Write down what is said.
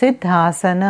siddhasana